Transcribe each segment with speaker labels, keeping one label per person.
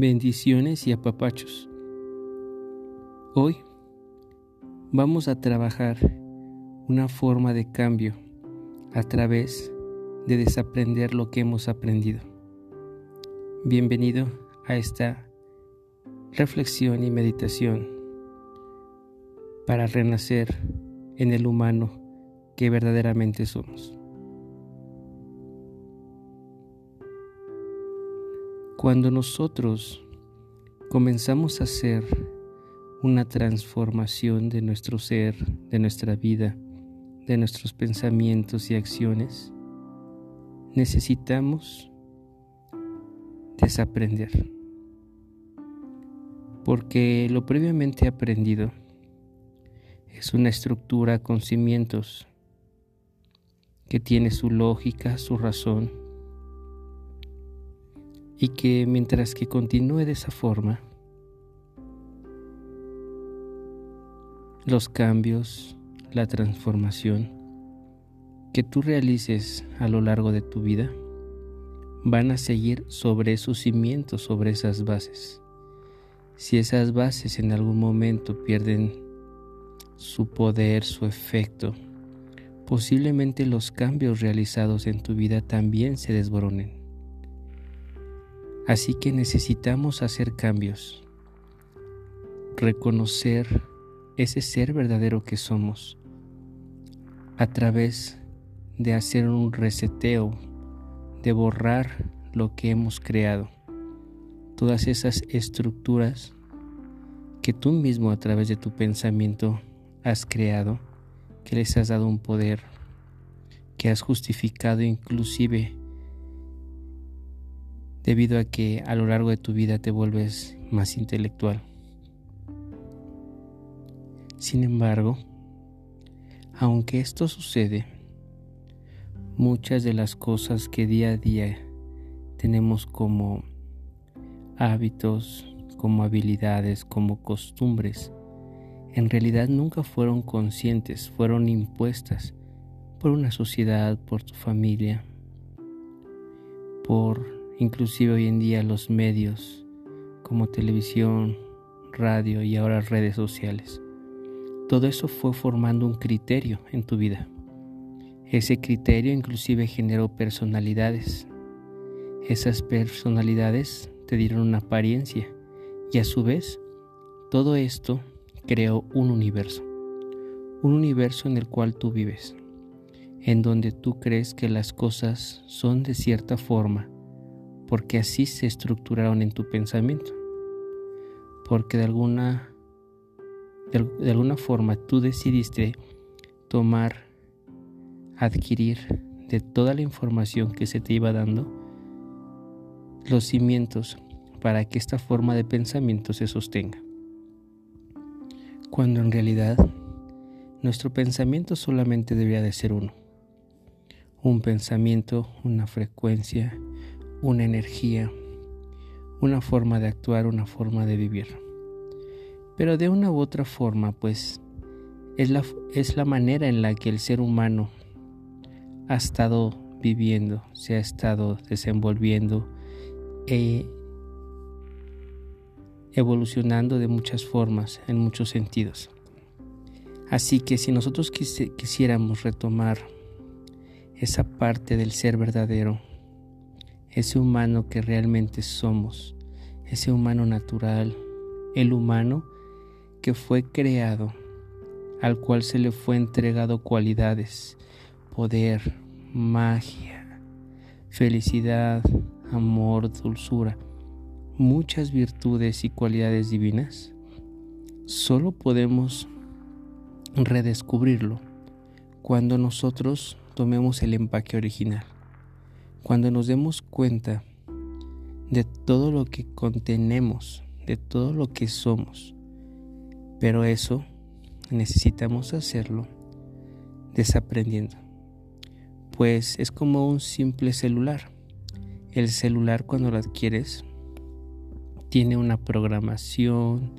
Speaker 1: bendiciones y apapachos. Hoy vamos a trabajar una forma de cambio a través de desaprender lo que hemos aprendido. Bienvenido a esta reflexión y meditación para renacer en el humano que verdaderamente somos. Cuando nosotros comenzamos a hacer una transformación de nuestro ser, de nuestra vida, de nuestros pensamientos y acciones, necesitamos desaprender. Porque lo previamente aprendido es una estructura con cimientos que tiene su lógica, su razón, y que mientras que continúe de esa forma, los cambios, la transformación que tú realices a lo largo de tu vida van a seguir sobre esos cimientos, sobre esas bases. Si esas bases en algún momento pierden su poder, su efecto, posiblemente los cambios realizados en tu vida también se desboronen. Así que necesitamos hacer cambios, reconocer ese ser verdadero que somos a través de hacer un reseteo, de borrar lo que hemos creado, todas esas estructuras que tú mismo a través de tu pensamiento has creado, que les has dado un poder, que has justificado inclusive debido a que a lo largo de tu vida te vuelves más intelectual. Sin embargo, aunque esto sucede, muchas de las cosas que día a día tenemos como hábitos, como habilidades, como costumbres, en realidad nunca fueron conscientes, fueron impuestas por una sociedad, por tu familia, por inclusive hoy en día los medios como televisión, radio y ahora redes sociales. Todo eso fue formando un criterio en tu vida. Ese criterio inclusive generó personalidades. Esas personalidades te dieron una apariencia y a su vez todo esto creó un universo. Un universo en el cual tú vives, en donde tú crees que las cosas son de cierta forma porque así se estructuraron en tu pensamiento. Porque de alguna, de, alguna forma tú decidiste tomar, adquirir de toda la información que se te iba dando los cimientos para que esta forma de pensamiento se sostenga. Cuando en realidad nuestro pensamiento solamente debería de ser uno. Un pensamiento, una frecuencia, una energía, una forma de actuar, una forma de vivir. Pero de una u otra forma, pues, es la, es la manera en la que el ser humano ha estado viviendo, se ha estado desenvolviendo e evolucionando de muchas formas, en muchos sentidos. Así que si nosotros quisiéramos retomar esa parte del ser verdadero, ese humano que realmente somos, ese humano natural, el humano que fue creado, al cual se le fue entregado cualidades, poder, magia, felicidad, amor, dulzura, muchas virtudes y cualidades divinas, solo podemos redescubrirlo cuando nosotros tomemos el empaque original. Cuando nos demos cuenta de todo lo que contenemos, de todo lo que somos, pero eso necesitamos hacerlo desaprendiendo, pues es como un simple celular. El celular cuando lo adquieres tiene una programación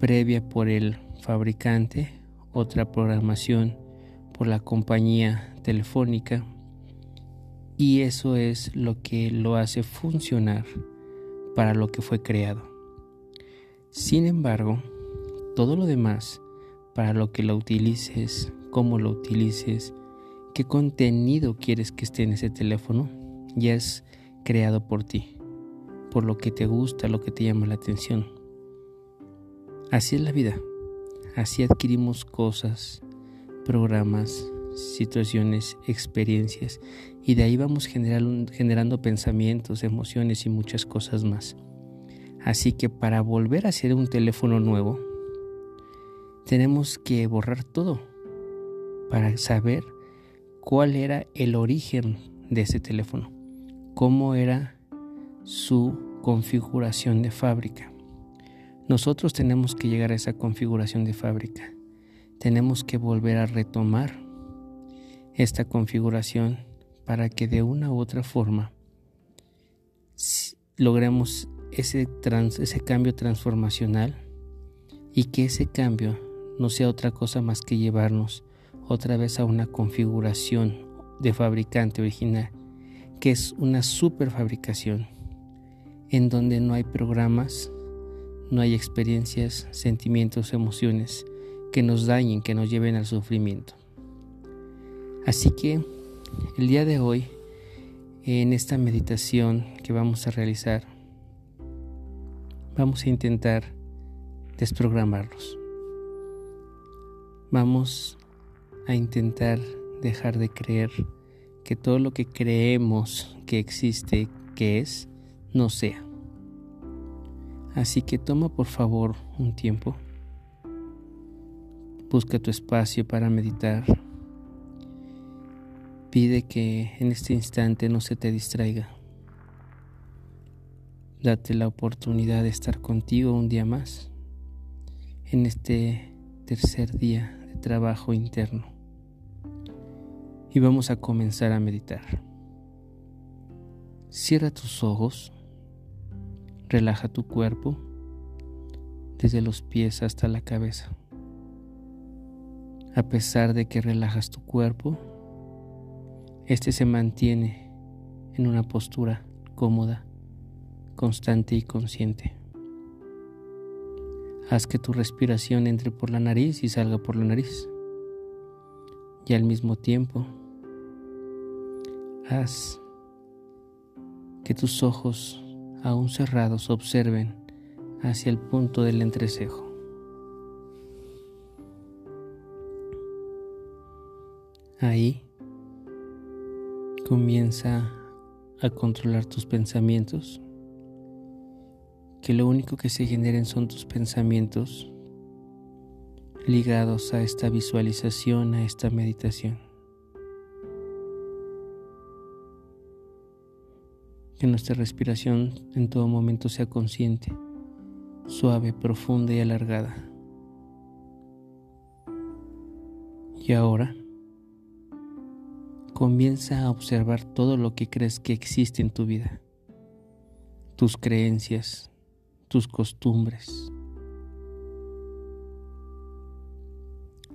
Speaker 1: previa por el fabricante, otra programación por la compañía telefónica y eso es lo que lo hace funcionar para lo que fue creado. Sin embargo, todo lo demás, para lo que lo utilices, cómo lo utilices, qué contenido quieres que esté en ese teléfono, ya es creado por ti, por lo que te gusta, lo que te llama la atención. Así es la vida, así adquirimos cosas, programas, situaciones, experiencias, y de ahí vamos generando, pensamientos, emociones y muchas cosas más. Así que para volver a hacer un teléfono nuevo, tenemos que borrar todo para saber cuál era el origen de ese teléfono, cómo era su configuración de fábrica. Nosotros tenemos que llegar a esa configuración de fábrica. Tenemos que volver a retomar esta configuración para que de una u otra forma logremos ese, ese cambio transformacional y que ese cambio no sea otra cosa más que llevarnos otra vez a una configuración de fabricante original, que es una superfabricación, en donde no hay programas, no hay experiencias, sentimientos, emociones que nos dañen, que nos lleven al sufrimiento. Así que el día de hoy, en esta meditación que vamos a realizar, vamos a intentar desprogramarlos. Vamos a intentar dejar de creer que todo lo que creemos que existe, que es, no sea. Así que toma por favor un tiempo. Busca tu espacio para meditar Pide que en este instante no se te distraiga. Date la oportunidad de estar contigo un día más en este tercer día de trabajo interno. Y vamos a comenzar a meditar. Cierra tus ojos, relaja tu cuerpo desde los pies hasta la cabeza. A pesar de que relajas tu cuerpo, este se mantiene en una postura cómoda, constante y consciente. Haz que tu respiración entre por la nariz y salga por la nariz. Y al mismo tiempo, haz que tus ojos, aún cerrados, observen hacia el punto del entrecejo. Ahí Comienza a controlar tus pensamientos, que lo único que se generen son tus pensamientos ligados a esta visualización, a esta meditación. Que nuestra respiración en todo momento sea consciente, suave, profunda y alargada. Y ahora, comienza a observar todo lo que crees que existe en tu vida, tus creencias, tus costumbres,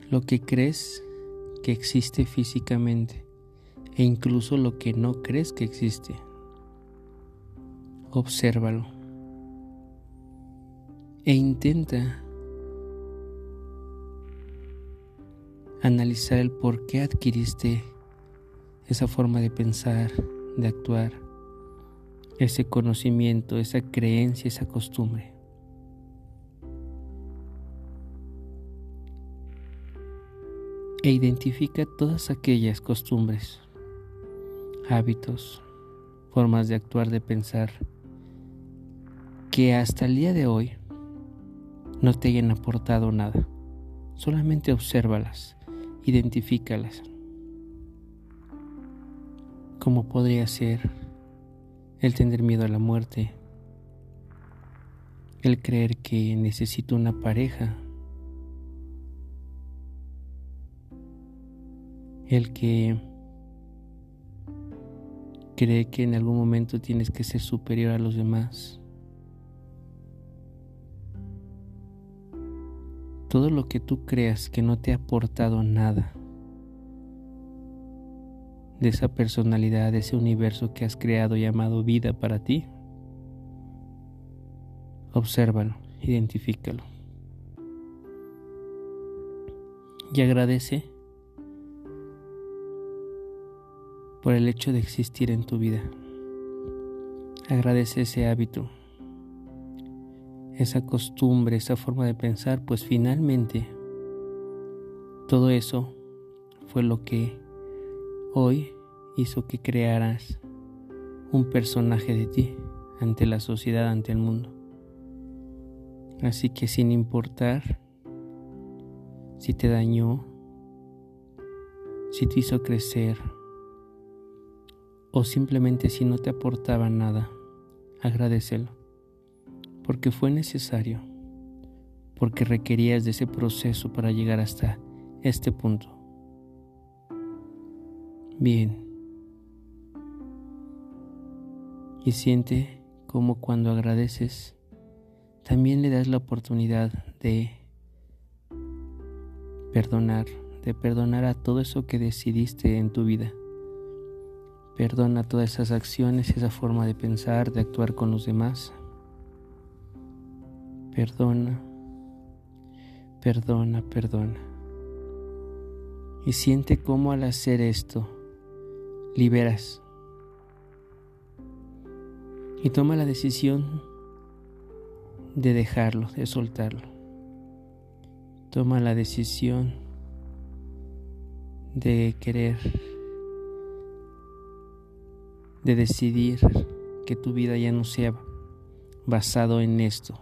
Speaker 1: lo que crees que existe físicamente e incluso lo que no crees que existe. Obsérvalo. E intenta analizar el por qué adquiriste esa forma de pensar, de actuar, ese conocimiento, esa creencia, esa costumbre. E identifica todas aquellas costumbres, hábitos, formas de actuar, de pensar, que hasta el día de hoy no te hayan aportado nada. Solamente obsérvalas, identifícalas como podría ser el tener miedo a la muerte, el creer que necesito una pareja, el que cree que en algún momento tienes que ser superior a los demás. Todo lo que tú creas que no te ha aportado nada de esa personalidad, de ese universo que has creado llamado vida para ti, Obsérvalo, identifícalo. Y agradece por el hecho de existir en tu vida. Agradece ese hábito, esa costumbre, esa forma de pensar, pues finalmente todo eso fue lo que hoy hizo que crearas un personaje de ti ante la sociedad, ante el mundo. Así que sin importar si te dañó, si te hizo crecer o simplemente si no te aportaba nada, agradecelo, porque fue necesario, porque requerías de ese proceso para llegar hasta este punto. Bien. Y siente como cuando agradeces, también le das la oportunidad de perdonar, de perdonar a todo eso que decidiste en tu vida. Perdona todas esas acciones, esa forma de pensar, de actuar con los demás. Perdona, perdona, perdona. Y siente cómo al hacer esto liberas. Y toma la decisión de dejarlo, de soltarlo. Toma la decisión de querer de decidir que tu vida ya no sea basado en esto,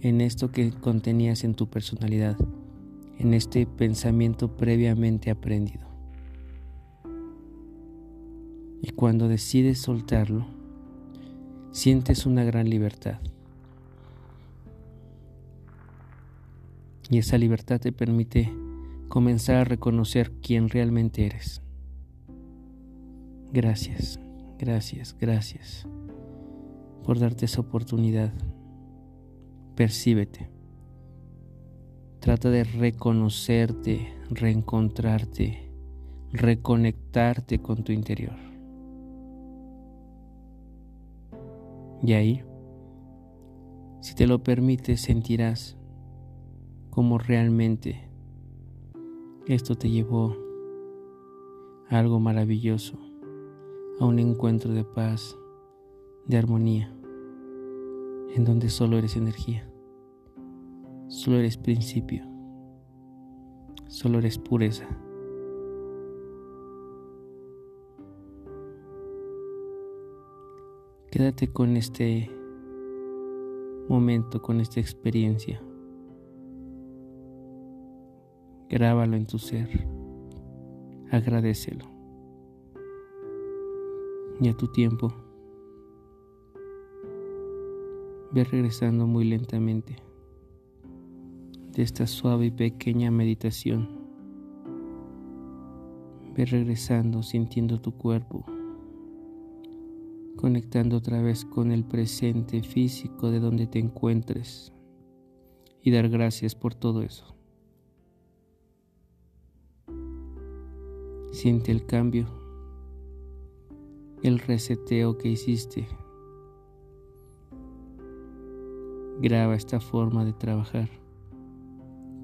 Speaker 1: en esto que contenías en tu personalidad, en este pensamiento previamente aprendido. Y cuando decides soltarlo, sientes una gran libertad. Y esa libertad te permite comenzar a reconocer quién realmente eres. Gracias. Gracias, gracias por darte esa oportunidad. Percíbete. Trata de reconocerte, reencontrarte, reconectarte con tu interior. Y ahí, si te lo permites, sentirás cómo realmente esto te llevó a algo maravilloso a un encuentro de paz, de armonía, en donde solo eres energía, solo eres principio, solo eres pureza. Quédate con este momento, con esta experiencia. Grábalo en tu ser. Agradecelo y a tu tiempo. Ve regresando muy lentamente de esta suave y pequeña meditación. Ve regresando sintiendo tu cuerpo, conectando otra vez con el presente físico de donde te encuentres y dar gracias por todo eso. Siente el cambio el reseteo que hiciste. Graba esta forma de trabajar,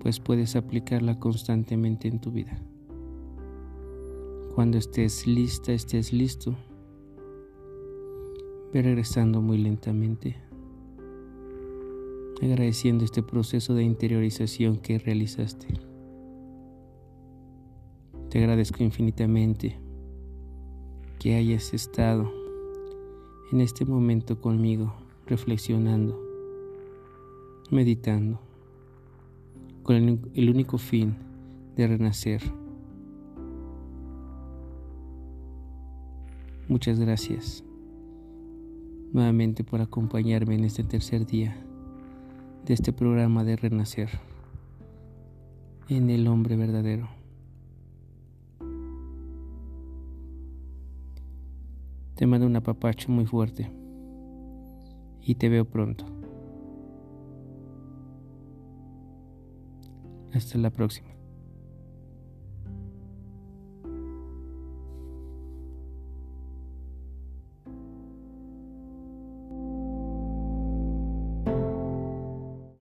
Speaker 1: pues puedes aplicarla constantemente en tu vida. Cuando estés lista, estés listo, ve regresando muy lentamente, agradeciendo este proceso de interiorización que realizaste. Te agradezco infinitamente que hayas estado en este momento conmigo, reflexionando, meditando, con el, único fin de renacer. Muchas gracias nuevamente por acompañarme en este tercer día de este programa de renacer en el hombre verdadero. Te mando un apapacho muy fuerte y te veo pronto. Hasta la próxima.